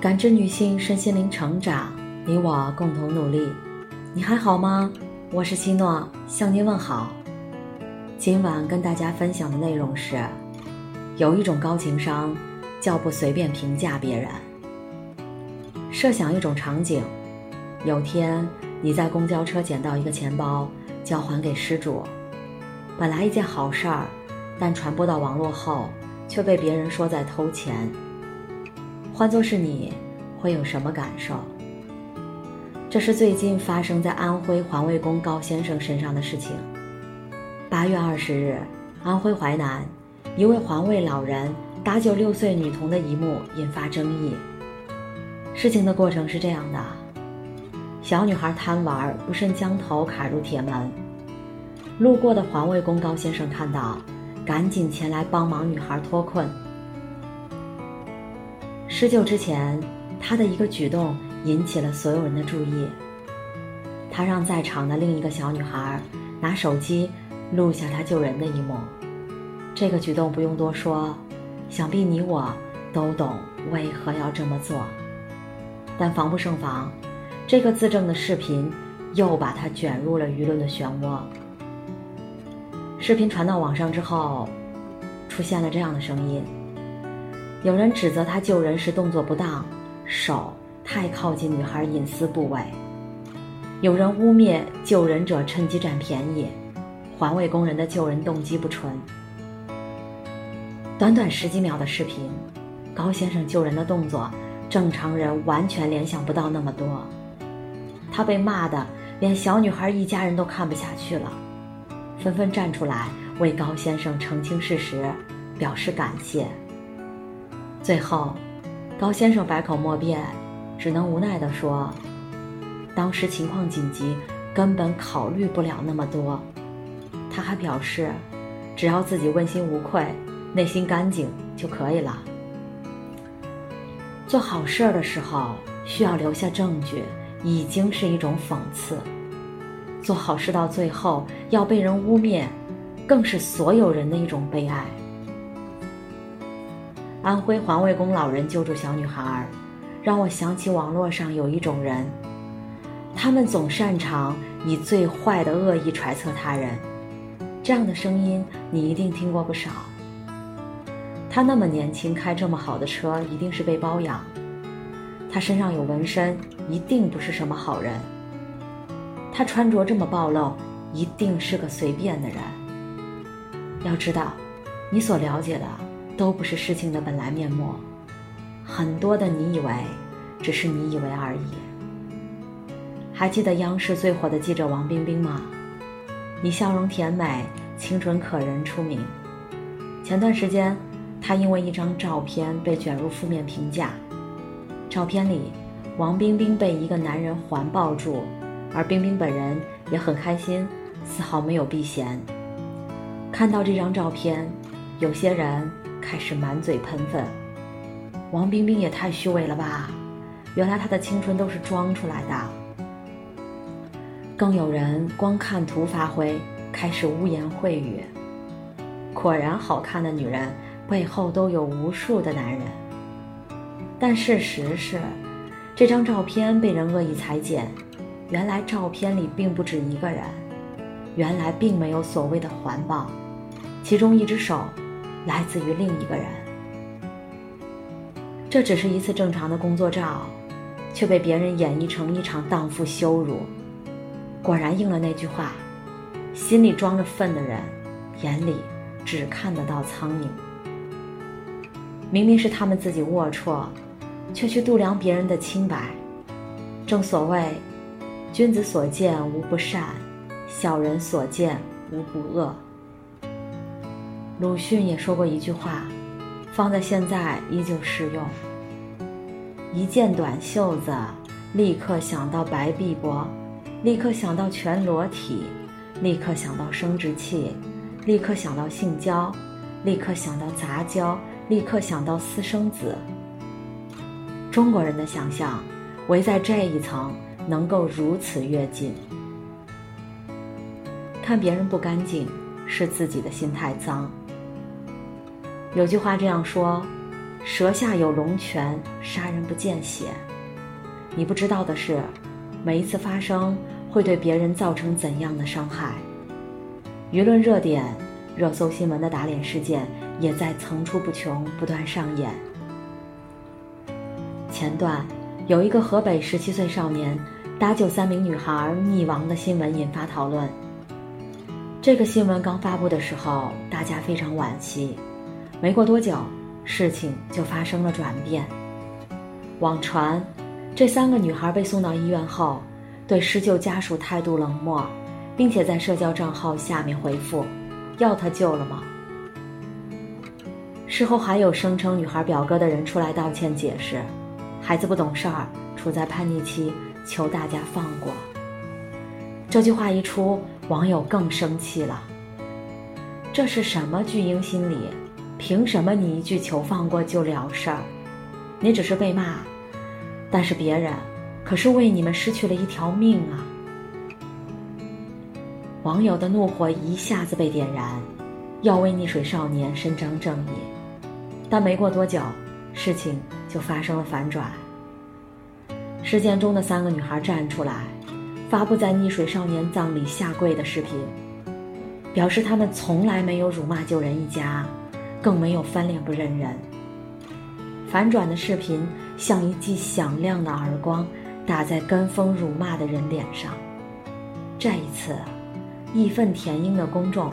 感知女性身心灵成长，你我共同努力。你还好吗？我是希诺，向您问好。今晚跟大家分享的内容是：有一种高情商，叫不随便评价别人。设想一种场景，有天你在公交车捡到一个钱包，交还给失主。本来一件好事儿，但传播到网络后，却被别人说在偷钱。换作是你，会有什么感受？这是最近发生在安徽环卫工高先生身上的事情。八月二十日，安徽淮南，一位环卫老人搭救六岁女童的一幕引发争议。事情的过程是这样的：小女孩贪玩，不慎将头卡入铁门。路过的环卫工高先生看到，赶紧前来帮忙女孩脱困。施救之前，他的一个举动引起了所有人的注意。他让在场的另一个小女孩拿手机录下他救人的一幕。这个举动不用多说，想必你我都懂为何要这么做。但防不胜防，这个自证的视频又把他卷入了舆论的漩涡。视频传到网上之后，出现了这样的声音。有人指责他救人时动作不当，手太靠近女孩隐私部位；有人污蔑救人者趁机占便宜，环卫工人的救人动机不纯。短短十几秒的视频，高先生救人的动作，正常人完全联想不到那么多。他被骂的连小女孩一家人都看不下去了，纷纷站出来为高先生澄清事实，表示感谢。最后，高先生百口莫辩，只能无奈地说：“当时情况紧急，根本考虑不了那么多。”他还表示，只要自己问心无愧、内心干净就可以了。做好事的时候需要留下证据，已经是一种讽刺；做好事到最后要被人污蔑，更是所有人的一种悲哀。安徽环卫工老人救助小女孩，让我想起网络上有一种人，他们总擅长以最坏的恶意揣测他人。这样的声音你一定听过不少。他那么年轻，开这么好的车，一定是被包养。他身上有纹身，一定不是什么好人。他穿着这么暴露，一定是个随便的人。要知道，你所了解的。都不是事情的本来面目，很多的你以为，只是你以为而已。还记得央视最火的记者王冰冰吗？以笑容甜美、清纯可人出名。前段时间，她因为一张照片被卷入负面评价。照片里，王冰冰被一个男人环抱住，而冰冰本人也很开心，丝毫没有避嫌。看到这张照片，有些人。开始满嘴喷粪，王冰冰也太虚伪了吧！原来她的青春都是装出来的。更有人光看图发挥，开始污言秽语。果然，好看的女人背后都有无数的男人。但事实是，这张照片被人恶意裁剪，原来照片里并不止一个人，原来并没有所谓的环抱，其中一只手。来自于另一个人，这只是一次正常的工作照，却被别人演绎成一场荡妇羞辱。果然应了那句话：心里装着粪的人，眼里只看得到苍蝇。明明是他们自己龌龊，却去度量别人的清白。正所谓，君子所见无不善，小人所见无不恶。鲁迅也说过一句话，放在现在依旧适用。一件短袖子，立刻想到白臂膊，立刻想到全裸体，立刻想到生殖器，立刻想到性交，立刻想到杂交，立刻想到私生子。中国人的想象，围在这一层，能够如此跃进。看别人不干净，是自己的心太脏。有句话这样说：舌下有龙泉，杀人不见血。你不知道的是，每一次发生会对别人造成怎样的伤害。舆论热点、热搜新闻的打脸事件也在层出不穷，不断上演。前段有一个河北十七岁少年搭救三名女孩溺亡的新闻引发讨论。这个新闻刚发布的时候，大家非常惋惜。没过多久，事情就发生了转变。网传，这三个女孩被送到医院后，对施救家属态度冷漠，并且在社交账号下面回复：“要他救了吗？”事后还有声称女孩表哥的人出来道歉解释：“孩子不懂事儿，处在叛逆期，求大家放过。”这句话一出，网友更生气了。这是什么巨婴心理？凭什么你一句求放过就了事儿？你只是被骂，但是别人可是为你们失去了一条命啊！网友的怒火一下子被点燃，要为溺水少年伸张正义。但没过多久，事情就发生了反转。事件中的三个女孩站出来，发布在溺水少年葬礼下跪的视频，表示他们从来没有辱骂救人一家。更没有翻脸不认人。反转的视频像一记响亮的耳光，打在跟风辱骂的人脸上。这一次，义愤填膺的公众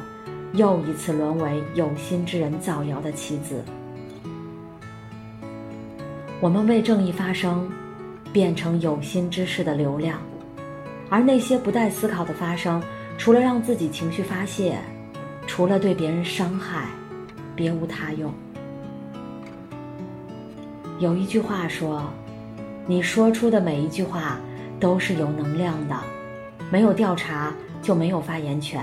又一次沦为有心之人造谣的棋子。我们为正义发声，变成有心之士的流量，而那些不带思考的发声，除了让自己情绪发泄，除了对别人伤害。别无他用。有一句话说：“你说出的每一句话都是有能量的，没有调查就没有发言权。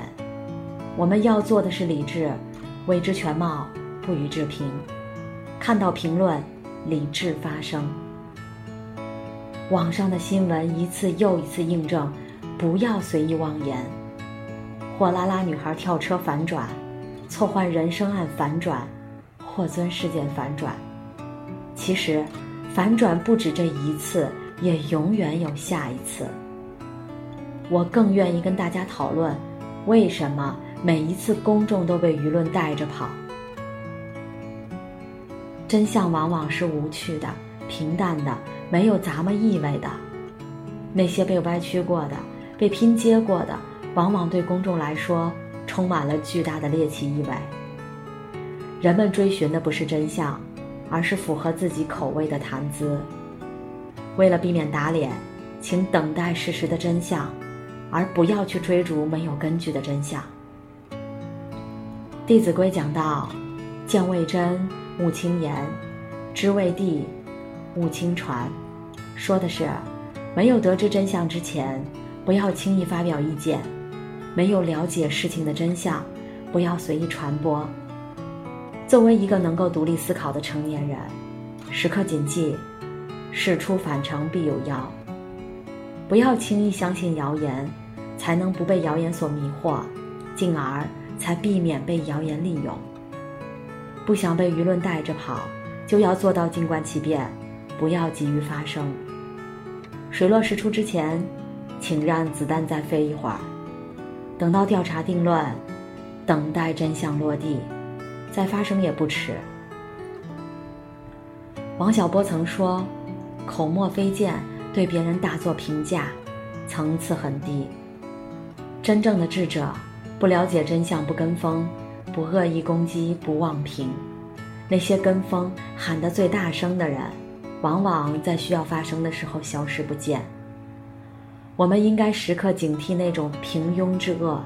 我们要做的是理智，未知全貌，不予置评。看到评论，理智发声。网上的新闻一次又一次印证：不要随意妄言。货拉拉女孩跳车反转。”错换人生案反转，霍尊事件反转。其实，反转不止这一次，也永远有下一次。我更愿意跟大家讨论，为什么每一次公众都被舆论带着跑？真相往往是无趣的、平淡的、没有咂摸意味的。那些被歪曲过的、被拼接过的，往往对公众来说。充满了巨大的猎奇意味。人们追寻的不是真相，而是符合自己口味的谈资。为了避免打脸，请等待事实的真相，而不要去追逐没有根据的真相。《弟子规》讲到：“见未真，勿轻言；知未地，勿轻传。”说的是，没有得知真相之前，不要轻易发表意见。没有了解事情的真相，不要随意传播。作为一个能够独立思考的成年人，时刻谨记：事出反常必有妖。不要轻易相信谣言，才能不被谣言所迷惑，进而才避免被谣言利用。不想被舆论带着跑，就要做到静观其变，不要急于发声。水落石出之前，请让子弹再飞一会儿。等到调查定论，等待真相落地，再发生也不迟。王小波曾说：“口沫飞溅，对别人大做评价，层次很低。真正的智者，不了解真相，不跟风，不恶意攻击，不妄评。那些跟风喊得最大声的人，往往在需要发声的时候消失不见。”我们应该时刻警惕那种平庸之恶，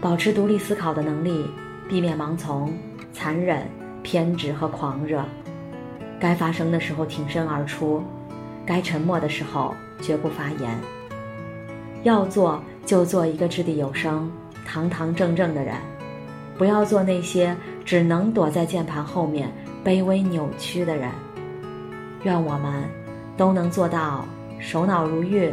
保持独立思考的能力，避免盲从、残忍、偏执和狂热。该发声的时候挺身而出，该沉默的时候绝不发言。要做就做一个掷地有声、堂堂正正的人，不要做那些只能躲在键盘后面卑微扭曲的人。愿我们都能做到。手脑如玉，